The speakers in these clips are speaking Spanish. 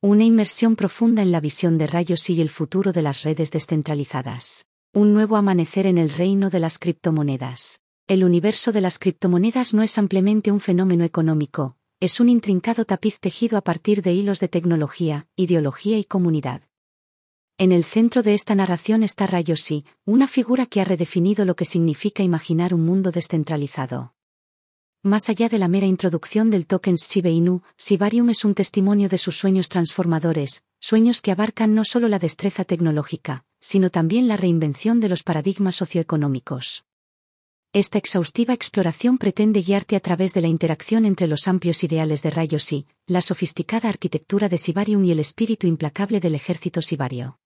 Una inmersión profunda en la visión de rayos y el futuro de las redes descentralizadas. Un nuevo amanecer en el reino de las criptomonedas. El universo de las criptomonedas no es ampliamente un fenómeno económico, es un intrincado tapiz tejido a partir de hilos de tecnología, ideología y comunidad. En el centro de esta narración está Rayoshi, una figura que ha redefinido lo que significa imaginar un mundo descentralizado. Más allá de la mera introducción del token Shiba Inu, Sibarium es un testimonio de sus sueños transformadores, sueños que abarcan no solo la destreza tecnológica, sino también la reinvención de los paradigmas socioeconómicos. Esta exhaustiva exploración pretende guiarte a través de la interacción entre los amplios ideales de Rayoshi, la sofisticada arquitectura de Sibarium y el espíritu implacable del ejército sibario.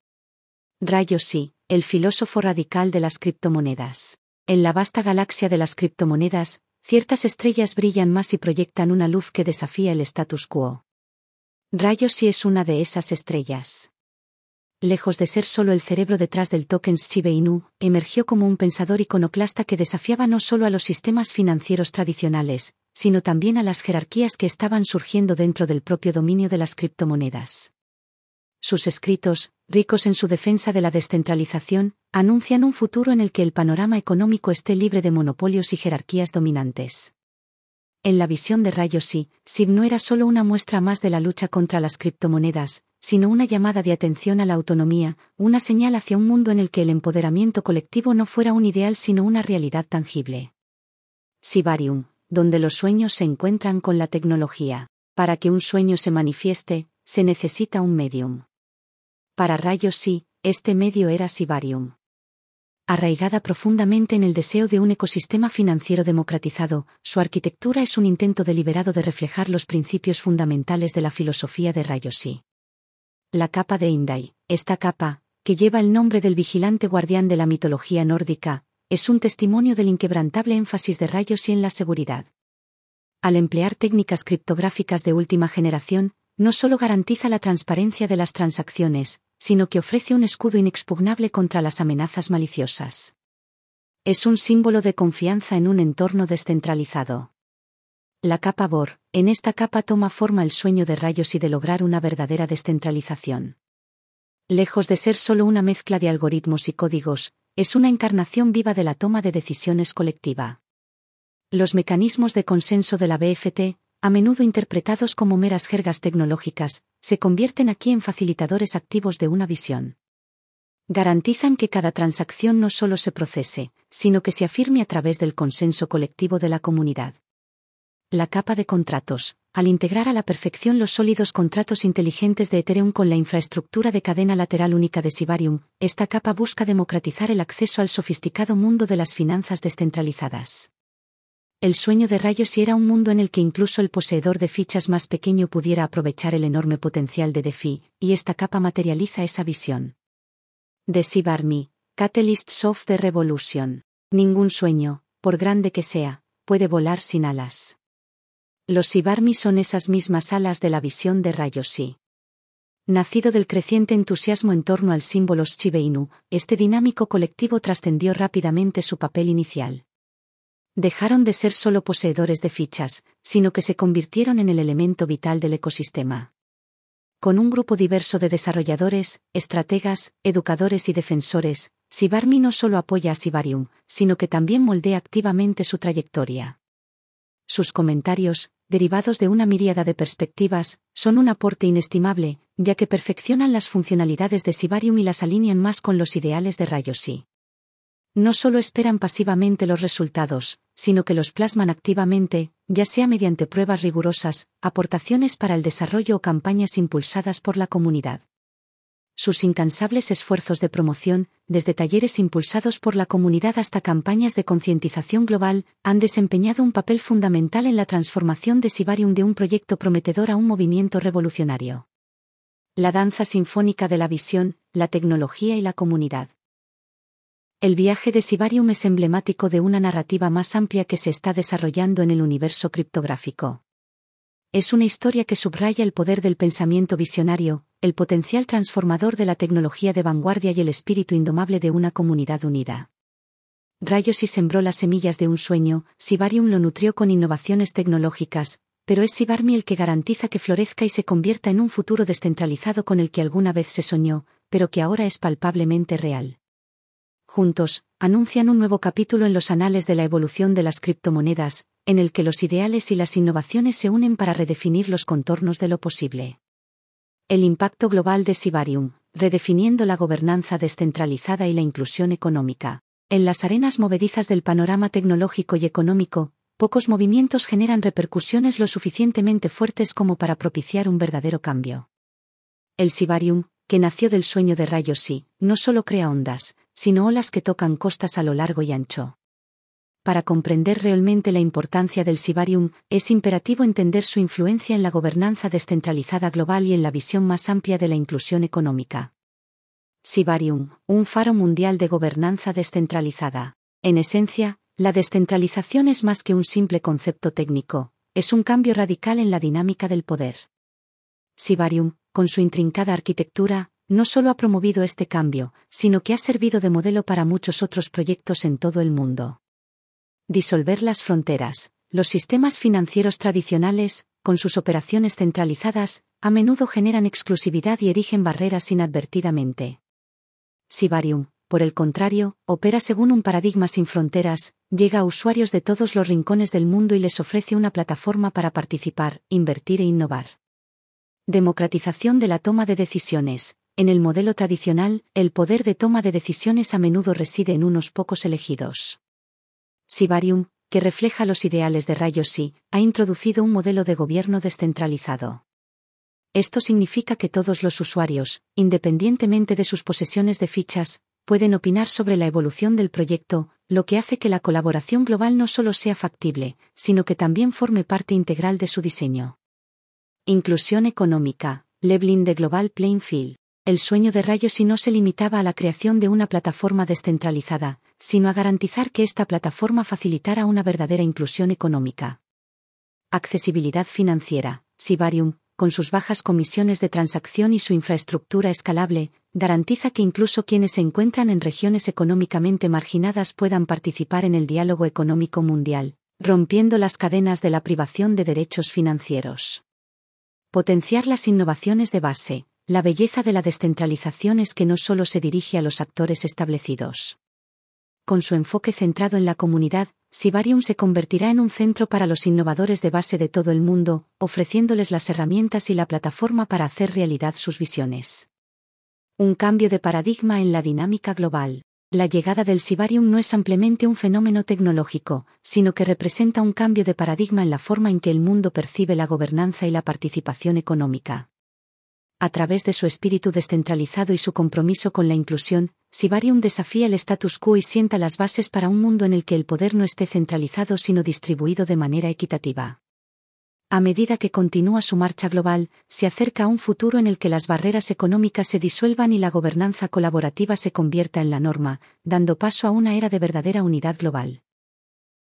Rayoshi, el filósofo radical de las criptomonedas. En la vasta galaxia de las criptomonedas, ciertas estrellas brillan más y proyectan una luz que desafía el status quo. Rayoshi es una de esas estrellas. Lejos de ser solo el cerebro detrás del token Shiba Inu, emergió como un pensador iconoclasta que desafiaba no solo a los sistemas financieros tradicionales, sino también a las jerarquías que estaban surgiendo dentro del propio dominio de las criptomonedas. Sus escritos, ricos en su defensa de la descentralización, anuncian un futuro en el que el panorama económico esté libre de monopolios y jerarquías dominantes. En la visión de Rayoshi, SIB no era solo una muestra más de la lucha contra las criptomonedas, sino una llamada de atención a la autonomía, una señal hacia un mundo en el que el empoderamiento colectivo no fuera un ideal sino una realidad tangible. Sibarium, donde los sueños se encuentran con la tecnología. Para que un sueño se manifieste, se necesita un medium. Para rayos sí, este medio era Sibarium. Arraigada profundamente en el deseo de un ecosistema financiero democratizado, su arquitectura es un intento deliberado de reflejar los principios fundamentales de la filosofía de Rayoshi. La capa de Indai, esta capa, que lleva el nombre del vigilante guardián de la mitología nórdica, es un testimonio del inquebrantable énfasis de Rayoshi en la seguridad. Al emplear técnicas criptográficas de última generación, no solo garantiza la transparencia de las transacciones, sino que ofrece un escudo inexpugnable contra las amenazas maliciosas. Es un símbolo de confianza en un entorno descentralizado. La capa Bor, en esta capa toma forma el sueño de rayos y de lograr una verdadera descentralización. Lejos de ser solo una mezcla de algoritmos y códigos, es una encarnación viva de la toma de decisiones colectiva. Los mecanismos de consenso de la BFT, a menudo interpretados como meras jergas tecnológicas, se convierten aquí en facilitadores activos de una visión. Garantizan que cada transacción no solo se procese, sino que se afirme a través del consenso colectivo de la comunidad. La capa de contratos, al integrar a la perfección los sólidos contratos inteligentes de Ethereum con la infraestructura de cadena lateral única de Sibarium, esta capa busca democratizar el acceso al sofisticado mundo de las finanzas descentralizadas. El sueño de Rayos era un mundo en el que incluso el poseedor de fichas más pequeño pudiera aprovechar el enorme potencial de DeFi, y esta capa materializa esa visión. The Army, Catalyst of the Revolution. Ningún sueño, por grande que sea, puede volar sin alas. Los Sibarmi son esas mismas alas de la visión de Rayoshi. Nacido del creciente entusiasmo en torno al símbolo Shiba Inu, este dinámico colectivo trascendió rápidamente su papel inicial dejaron de ser solo poseedores de fichas, sino que se convirtieron en el elemento vital del ecosistema. Con un grupo diverso de desarrolladores, estrategas, educadores y defensores, Sibarmi no solo apoya a Sibarium, sino que también moldea activamente su trayectoria. Sus comentarios, derivados de una miríada de perspectivas, son un aporte inestimable, ya que perfeccionan las funcionalidades de Sibarium y las alinean más con los ideales de Rayoshi no solo esperan pasivamente los resultados, sino que los plasman activamente, ya sea mediante pruebas rigurosas, aportaciones para el desarrollo o campañas impulsadas por la comunidad. Sus incansables esfuerzos de promoción, desde talleres impulsados por la comunidad hasta campañas de concientización global, han desempeñado un papel fundamental en la transformación de Sibarium de un proyecto prometedor a un movimiento revolucionario. La danza sinfónica de la visión, la tecnología y la comunidad. El viaje de Sibarium es emblemático de una narrativa más amplia que se está desarrollando en el universo criptográfico. Es una historia que subraya el poder del pensamiento visionario, el potencial transformador de la tecnología de vanguardia y el espíritu indomable de una comunidad unida. Rayos y sembró las semillas de un sueño, Sibarium lo nutrió con innovaciones tecnológicas, pero es Sibarmi el que garantiza que florezca y se convierta en un futuro descentralizado con el que alguna vez se soñó, pero que ahora es palpablemente real. Juntos, anuncian un nuevo capítulo en los anales de la evolución de las criptomonedas, en el que los ideales y las innovaciones se unen para redefinir los contornos de lo posible. El impacto global de Sibarium, redefiniendo la gobernanza descentralizada y la inclusión económica. En las arenas movedizas del panorama tecnológico y económico, pocos movimientos generan repercusiones lo suficientemente fuertes como para propiciar un verdadero cambio. El Sibarium, que nació del sueño de rayos sí, no solo crea ondas, sino olas que tocan costas a lo largo y ancho. Para comprender realmente la importancia del Sibarium, es imperativo entender su influencia en la gobernanza descentralizada global y en la visión más amplia de la inclusión económica. Sibarium, un faro mundial de gobernanza descentralizada. En esencia, la descentralización es más que un simple concepto técnico, es un cambio radical en la dinámica del poder. Sibarium, con su intrincada arquitectura, no solo ha promovido este cambio, sino que ha servido de modelo para muchos otros proyectos en todo el mundo. Disolver las fronteras. Los sistemas financieros tradicionales, con sus operaciones centralizadas, a menudo generan exclusividad y erigen barreras inadvertidamente. Sibarium, por el contrario, opera según un paradigma sin fronteras, llega a usuarios de todos los rincones del mundo y les ofrece una plataforma para participar, invertir e innovar. Democratización de la toma de decisiones. En el modelo tradicional, el poder de toma de decisiones a menudo reside en unos pocos elegidos. Sibarium, que refleja los ideales de Rayos sí, ha introducido un modelo de gobierno descentralizado. Esto significa que todos los usuarios, independientemente de sus posesiones de fichas, pueden opinar sobre la evolución del proyecto, lo que hace que la colaboración global no solo sea factible, sino que también forme parte integral de su diseño. Inclusión económica, Leveling de Global Playing Field. El sueño de Rayos y no se limitaba a la creación de una plataforma descentralizada, sino a garantizar que esta plataforma facilitara una verdadera inclusión económica. Accesibilidad financiera. Sibarium, con sus bajas comisiones de transacción y su infraestructura escalable, garantiza que incluso quienes se encuentran en regiones económicamente marginadas puedan participar en el diálogo económico mundial, rompiendo las cadenas de la privación de derechos financieros. Potenciar las innovaciones de base. La belleza de la descentralización es que no solo se dirige a los actores establecidos. Con su enfoque centrado en la comunidad, Sibarium se convertirá en un centro para los innovadores de base de todo el mundo, ofreciéndoles las herramientas y la plataforma para hacer realidad sus visiones. Un cambio de paradigma en la dinámica global. La llegada del Sibarium no es simplemente un fenómeno tecnológico, sino que representa un cambio de paradigma en la forma en que el mundo percibe la gobernanza y la participación económica a través de su espíritu descentralizado y su compromiso con la inclusión, Sibarium desafía el status quo y sienta las bases para un mundo en el que el poder no esté centralizado sino distribuido de manera equitativa. A medida que continúa su marcha global, se acerca a un futuro en el que las barreras económicas se disuelvan y la gobernanza colaborativa se convierta en la norma, dando paso a una era de verdadera unidad global.